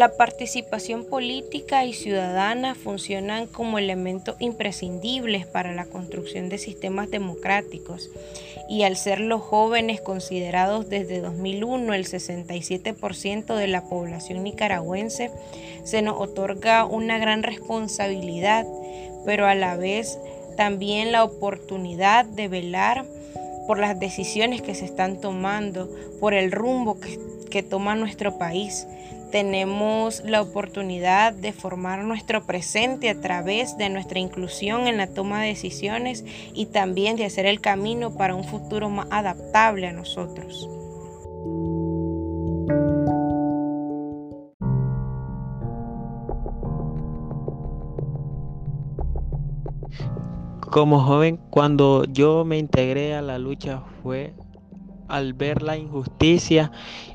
La participación política y ciudadana funcionan como elementos imprescindibles para la construcción de sistemas democráticos. Y al ser los jóvenes considerados desde 2001 el 67% de la población nicaragüense, se nos otorga una gran responsabilidad, pero a la vez también la oportunidad de velar por las decisiones que se están tomando, por el rumbo que, que toma nuestro país tenemos la oportunidad de formar nuestro presente a través de nuestra inclusión en la toma de decisiones y también de hacer el camino para un futuro más adaptable a nosotros. Como joven, cuando yo me integré a la lucha fue al ver la injusticia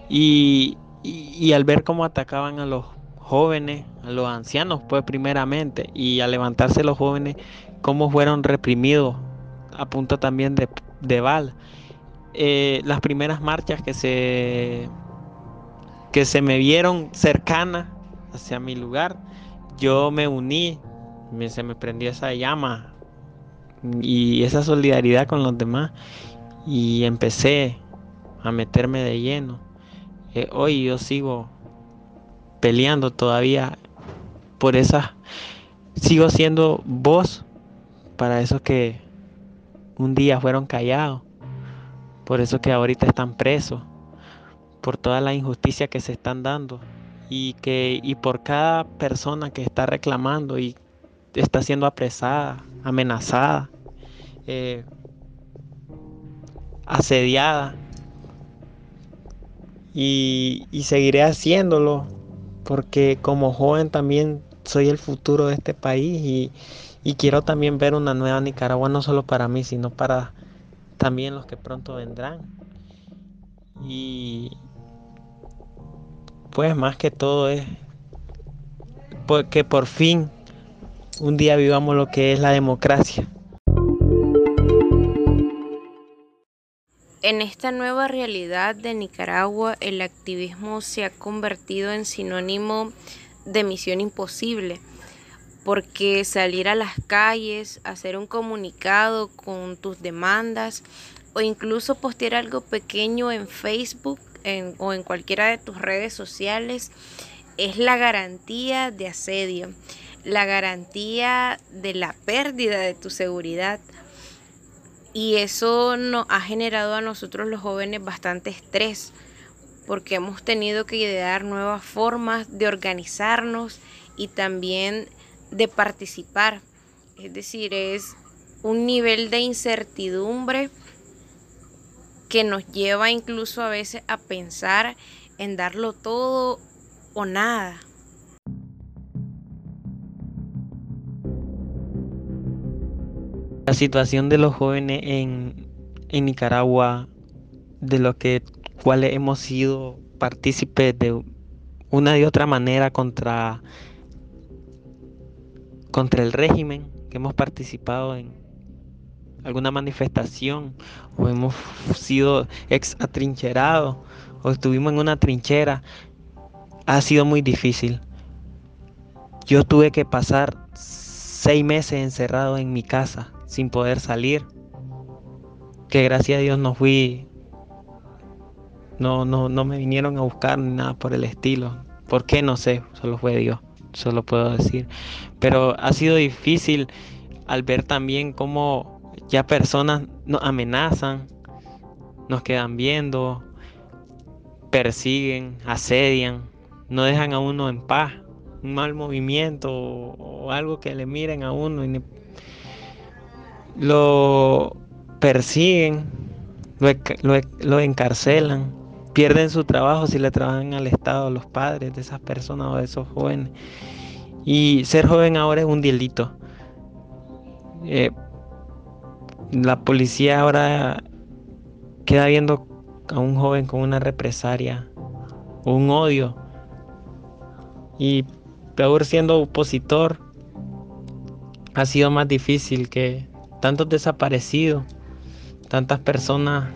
y y, al ver cómo atacaban a los jóvenes, a los ancianos, pues primeramente, y al levantarse los jóvenes, cómo fueron reprimidos a punto también de, de bala. Eh, las primeras marchas que se, que se me vieron cercanas hacia mi lugar, yo me uní, se me prendió esa llama y esa solidaridad con los demás y empecé a meterme de lleno hoy yo sigo peleando todavía por esa sigo siendo voz para esos que un día fueron callados, por eso que ahorita están presos, por toda la injusticia que se están dando y que y por cada persona que está reclamando y está siendo apresada, amenazada, eh, asediada y, seguiré haciéndolo porque como joven también soy el futuro de este país y, quiero también ver una nueva Nicaragua no solo para mí sino para también los que pronto vendrán. Y pues más que todo es que por fin un día vivamos lo que es la democracia En esta nueva realidad de Nicaragua, el activismo se ha convertido en sinónimo de misión imposible, porque salir a las calles, hacer un comunicado con tus demandas o incluso postear algo pequeño en Facebook o en cualquiera de tus redes sociales es la garantía de asedio, la garantía de la pérdida de tu seguridad y eso nos ha generado a nosotros los jóvenes bastante estrés, porque hemos tenido que idear nuevas formas de organizarnos y también de participar. Es decir, es un nivel de incertidumbre que nos lleva incluso a veces a pensar en darlo todo o nada. Situación de los jóvenes en, Nicaragua, de los cuales hemos sido partícipes de una y otra manera contra, contra el régimen, que hemos participado en alguna manifestación o hemos sido ex atrincherados o estuvimos en una trinchera, ha sido muy difícil. Yo tuve que pasar seis meses encerrado en mi casa sin poder salir. Que gracias a Dios no fui, no, no, no me vinieron a buscar ni nada por el estilo. ¿Por qué? No sé, solo fue Dios, solo puedo decir. Pero ha sido difícil al ver también cómo ya personas nos amenazan, nos quedan viendo, persiguen, asedian, no dejan a uno en paz. Un mal movimiento o, algo que le miren a uno y lo persiguen, lo, encarcelan, pierden su trabajo si le trabajan al Estado, los padres de esas personas o de esos jóvenes. Y ser joven ahora es un delito. Eh, la policía ahora queda viendo a un joven con una represaria, un odio. Y peor siendo opositor, ha sido más difícil que tantos desaparecidos, tantas personas,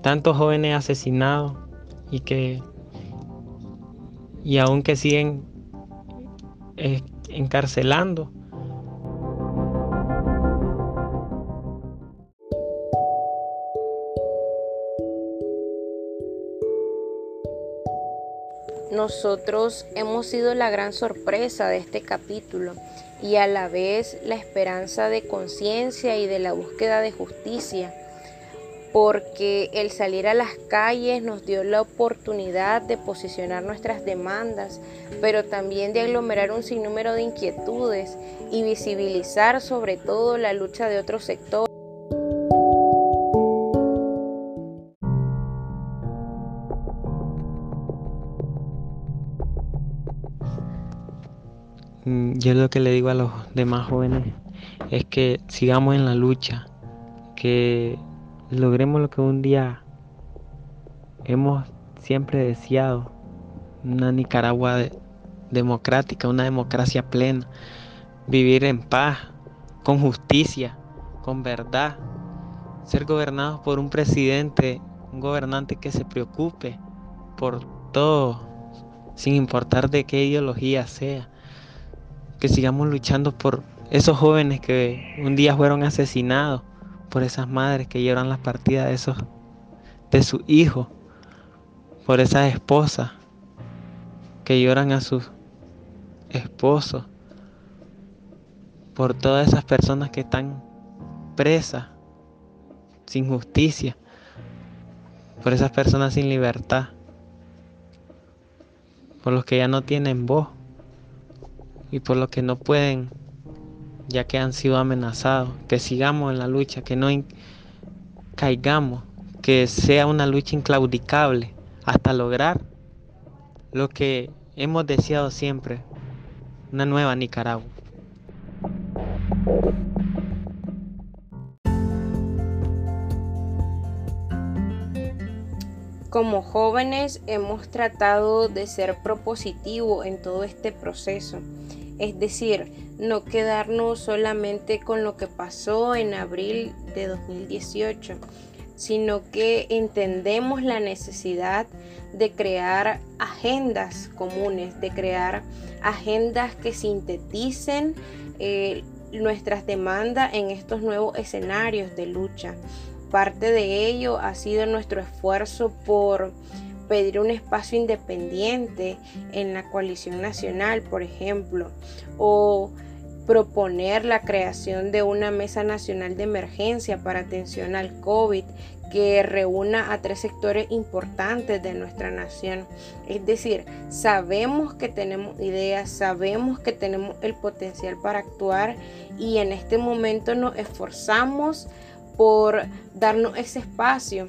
tantos jóvenes asesinados y que y aún que siguen eh, encarcelando. Nosotros hemos sido la gran sorpresa de este capítulo y a la vez la esperanza de conciencia y de la búsqueda de justicia porque el salir a las calles nos dio la oportunidad de posicionar nuestras demandas, pero también de aglomerar un sinnúmero de inquietudes y visibilizar sobre todo la lucha de otros sectores. Yo lo que le digo a los demás jóvenes es que sigamos en la lucha, que logremos lo que un día hemos siempre deseado, una Nicaragua democrática, una democracia plena, vivir en paz, con justicia, con verdad, ser gobernados por un presidente, un gobernante que se preocupe por todo, sin importar de qué ideología sea, que sigamos luchando por esos jóvenes que un día fueron asesinados por esas madres que lloran las partidas de esos de sus hijos, por esas esposas que lloran a sus esposos, por todas esas personas que están presas sin justicia, por esas personas sin libertad, por los que ya no tienen voz y por los que no pueden ya que han sido amenazados, que sigamos en la lucha, que no caigamos, que sea una lucha inclaudicable hasta lograr lo que hemos deseado siempre, una nueva Nicaragua. Como jóvenes hemos tratado de ser propositivo en todo este proceso, es decir, no quedarnos solamente con lo que pasó en abril de 2018, sino que entendemos la necesidad de crear agendas comunes, de crear agendas que sinteticen eh, nuestras demandas en estos nuevos escenarios de lucha. Parte de ello ha sido nuestro esfuerzo por pedir un espacio independiente en la coalición nacional, por ejemplo, o proponer la creación de una mesa nacional de emergencia para atención al COVID que reúna a tres sectores importantes de nuestra nación. Es decir, sabemos que tenemos ideas, sabemos que tenemos el potencial para actuar y en este momento nos esforzamos por darnos ese espacio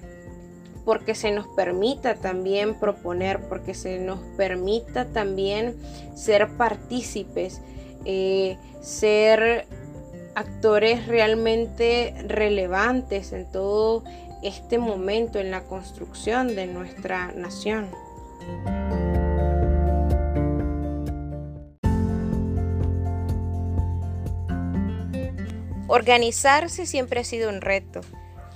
porque se nos permita también proponer, porque se nos permita también ser partícipes eh, ser actores realmente relevantes en todo este momento en la construcción de nuestra nación. Organizarse siempre ha sido un reto.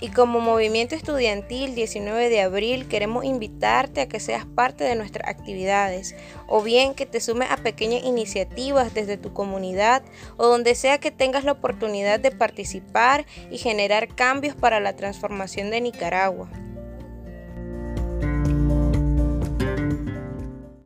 Y como movimiento estudiantil 19 de abril queremos invitarte a que seas parte de nuestras actividades o bien que te sumes a pequeñas iniciativas desde tu comunidad o donde sea que tengas la oportunidad de participar y generar cambios para la transformación de Nicaragua.